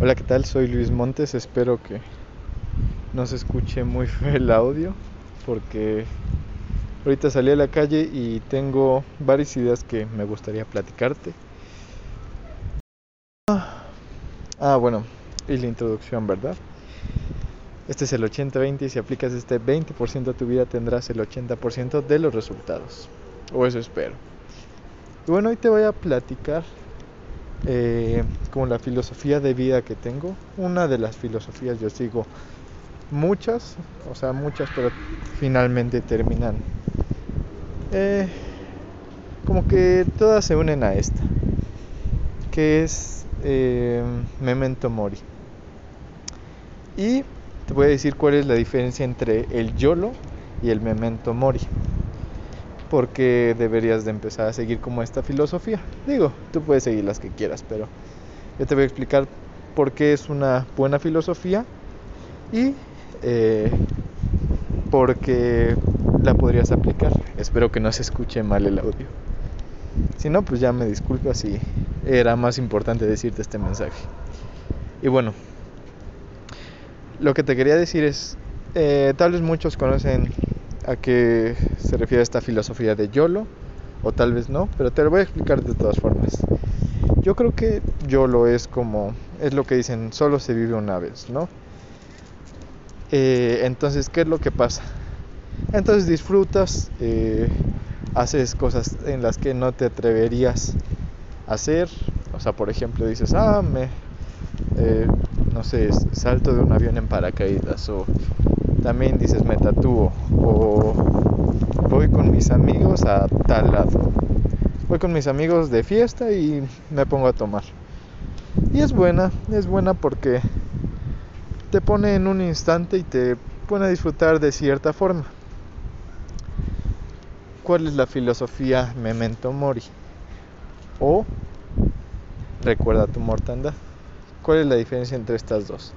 Hola, ¿qué tal? Soy Luis Montes. Espero que no se escuche muy feo el audio porque ahorita salí a la calle y tengo varias ideas que me gustaría platicarte. Ah, bueno, y la introducción, ¿verdad? Este es el 80-20 y si aplicas este 20% a tu vida tendrás el 80% de los resultados. O eso espero. Y bueno, hoy te voy a platicar eh, como la filosofía de vida que tengo. Una de las filosofías yo sigo muchas, o sea, muchas, pero finalmente terminan. Eh, como que todas se unen a esta, que es eh, Memento Mori. Y te voy a decir cuál es la diferencia entre el YOLO y el Memento Mori porque deberías de empezar a seguir como esta filosofía. Digo, tú puedes seguir las que quieras, pero yo te voy a explicar por qué es una buena filosofía y eh, por qué la podrías aplicar. Espero que no se escuche mal el audio. Si no, pues ya me disculpas si era más importante decirte este mensaje. Y bueno, lo que te quería decir es, eh, tal vez muchos conocen a qué se refiere esta filosofía de YOLO, o tal vez no, pero te lo voy a explicar de todas formas. Yo creo que YOLO es como, es lo que dicen, solo se vive una vez, ¿no? Eh, entonces, ¿qué es lo que pasa? Entonces disfrutas, eh, haces cosas en las que no te atreverías a hacer, o sea, por ejemplo, dices, ah, me, eh, no sé, salto de un avión en paracaídas, o también dices me tatúo o voy con mis amigos a tal lado. Voy con mis amigos de fiesta y me pongo a tomar. Y es buena, es buena porque te pone en un instante y te pone a disfrutar de cierta forma. ¿Cuál es la filosofía Memento Mori? O recuerda tu mortandad. ¿Cuál es la diferencia entre estas dos?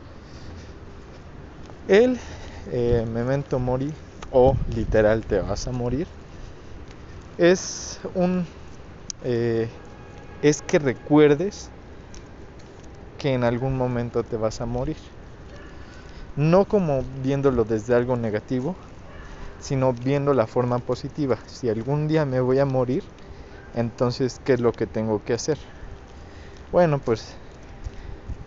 Él eh, Memento Mori o literal te vas a morir es un eh, es que recuerdes que en algún momento te vas a morir. No como viéndolo desde algo negativo sino viendo la forma positiva. Si algún día me voy a morir entonces qué es lo que tengo que hacer bueno pues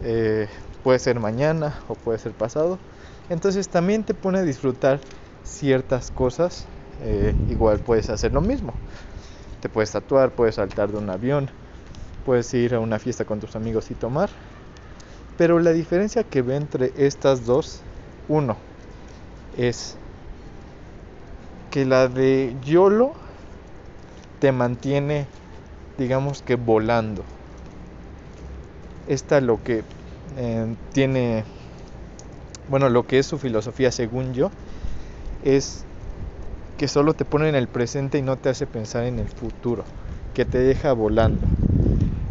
eh, puede ser mañana o puede ser pasado entonces también te pone a disfrutar ciertas cosas. Eh, igual puedes hacer lo mismo. Te puedes tatuar, puedes saltar de un avión, puedes ir a una fiesta con tus amigos y tomar. Pero la diferencia que ve entre estas dos, uno, es que la de YOLO te mantiene, digamos que volando. Esta lo que eh, tiene bueno, lo que es su filosofía según yo, es que solo te pone en el presente y no te hace pensar en el futuro, que te deja volando,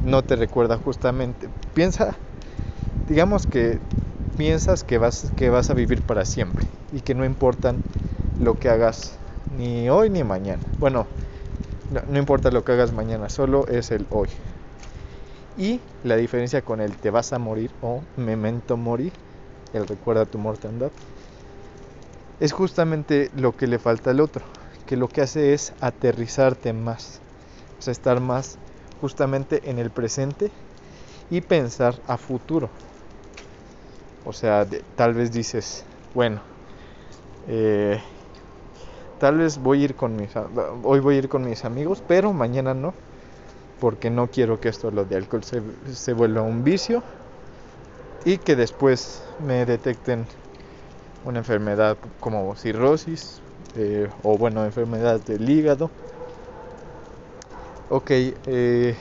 no te recuerda justamente. Piensa, digamos que piensas que vas, que vas a vivir para siempre y que no importan lo que hagas ni hoy ni mañana. Bueno, no, no importa lo que hagas mañana, solo es el hoy. Y la diferencia con el te vas a morir o memento morir el recuerda tu mortandad, es justamente lo que le falta al otro, que lo que hace es aterrizarte más, o sea, estar más justamente en el presente y pensar a futuro. O sea, tal vez dices, bueno, eh, tal vez voy a ir con mis, hoy voy a ir con mis amigos, pero mañana no, porque no quiero que esto lo de alcohol se, se vuelva un vicio y que después me detecten una enfermedad como cirrosis eh, o bueno, enfermedad del hígado. Ok, eh,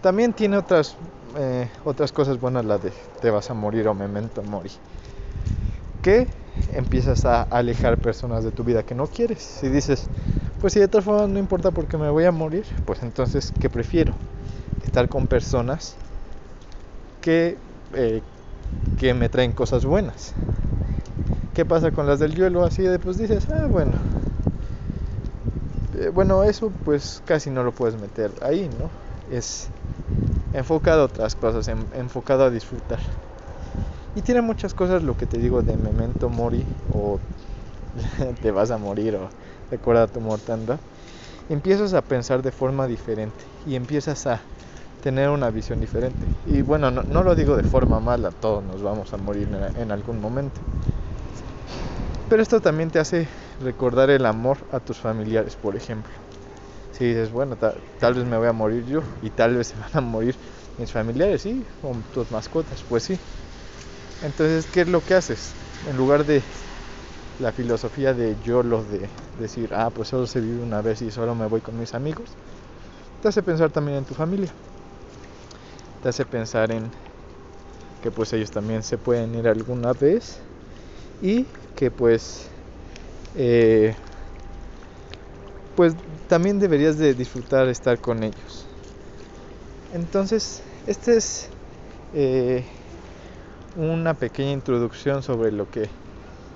también tiene otras, eh, otras cosas buenas la de te vas a morir o memento mori. Que empiezas a alejar personas de tu vida que no quieres. Si dices, pues si de todas formas no importa porque me voy a morir, pues entonces, ¿qué prefiero? Estar con personas que eh, que me traen cosas buenas. ¿Qué pasa con las del yuelo? Así de pues dices, ah, bueno. Eh, bueno, eso pues casi no lo puedes meter ahí, ¿no? Es enfocado a otras cosas, enfocado a disfrutar. Y tiene muchas cosas lo que te digo de memento mori o te vas a morir o recuerda tu mortanda. Empiezas a pensar de forma diferente y empiezas a tener una visión diferente. Y bueno, no, lo digo de forma mala, todos nos vamos a morir en, algún momento. Pero esto también te hace recordar el amor a tus familiares, por ejemplo. Si dices, bueno, tal vez me voy a morir yo y tal vez se van a morir mis familiares, sí, o tus mascotas, pues sí. Entonces, ¿qué es lo que haces? En lugar de la filosofía de yo lo de decir, ah, pues solo se vive una vez y solo me voy con mis amigos, te hace pensar también en tu familia. Te hace pensar en que pues ellos también se pueden ir alguna vez y que pues eh, pues también deberías de disfrutar estar con ellos. Entonces, este es eh, una pequeña introducción sobre lo que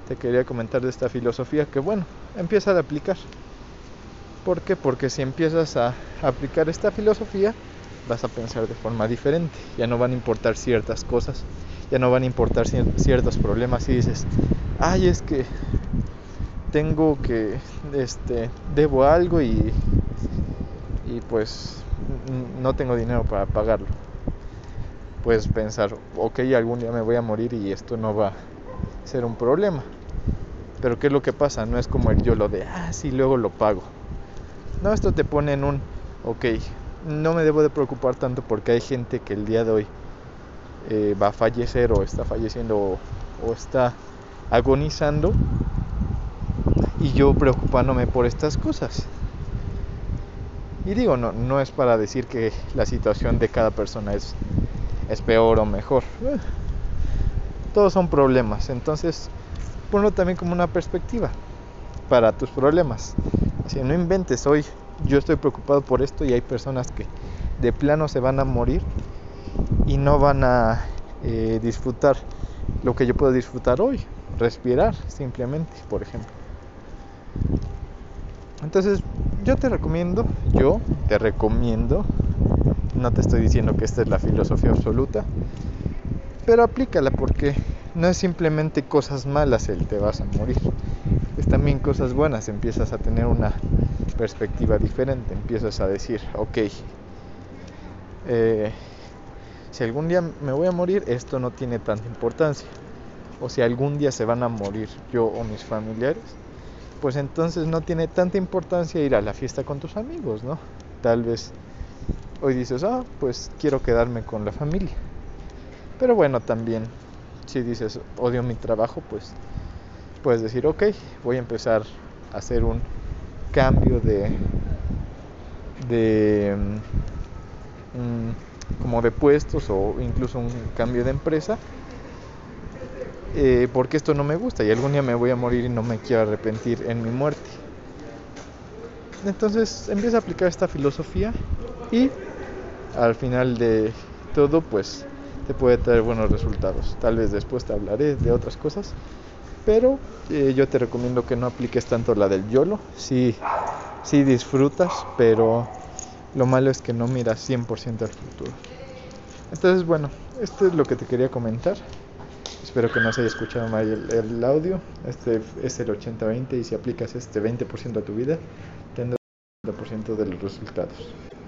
te quería comentar de esta filosofía que bueno, empieza a aplicar. ¿Por qué? Porque si empiezas a aplicar esta filosofía, vas a pensar de forma diferente. Ya no van a importar ciertas cosas, ya no van a importar ciertos problemas y dices, ay, es que tengo que, este, debo algo y, y pues no tengo dinero para pagarlo puedes pensar, ok, algún día me voy a morir y esto no va a ser un problema. Pero ¿qué es lo que pasa? No es como el yo lo de, ah, sí, luego lo pago. No, esto te pone en un, ok, no me debo de preocupar tanto porque hay gente que el día de hoy eh, va a fallecer o está falleciendo o, está agonizando y yo preocupándome por estas cosas. Y digo, no, no es para decir que la situación de cada persona es es peor o mejor. Todos son problemas, entonces ponlo también como una perspectiva para tus problemas. Si no inventes hoy, yo estoy preocupado por esto y hay personas que de plano se van a morir y no van a eh, disfrutar lo que yo puedo disfrutar hoy, respirar simplemente, por ejemplo. Entonces, yo te recomiendo, yo te recomiendo no te estoy diciendo que esta es la filosofía absoluta, pero aplícala porque no es simplemente cosas malas el te vas a morir. Es también cosas buenas, empiezas a tener una perspectiva diferente, empiezas a decir, ok, eh, si algún día me voy a morir, esto no tiene tanta importancia. O si algún día se van a morir yo o mis familiares, pues entonces no tiene tanta importancia ir a la fiesta con tus amigos, ¿no? Tal vez hoy dices, ah, pues quiero quedarme con la familia. Pero bueno, también si dices, odio mi trabajo, pues puedes decir, ok, voy a empezar a hacer un cambio de, de mm, como de puestos o incluso un cambio de empresa. Eh, porque esto no me gusta y algún día me voy a morir y no me quiero arrepentir en mi muerte. Entonces empieza a aplicar esta filosofía y al final de todo pues te puede traer buenos resultados. Tal vez después te hablaré de otras cosas, pero eh, yo te recomiendo que no apliques tanto la del YOLO. Sí, sí disfrutas, pero lo malo es que no miras 100% al futuro. Entonces, bueno, esto es lo que te quería comentar. Espero que no se haya escuchado mal el, el audio. Este es el 80-20 y si aplicas este 20% a tu vida, tendrás el 80% de los resultados.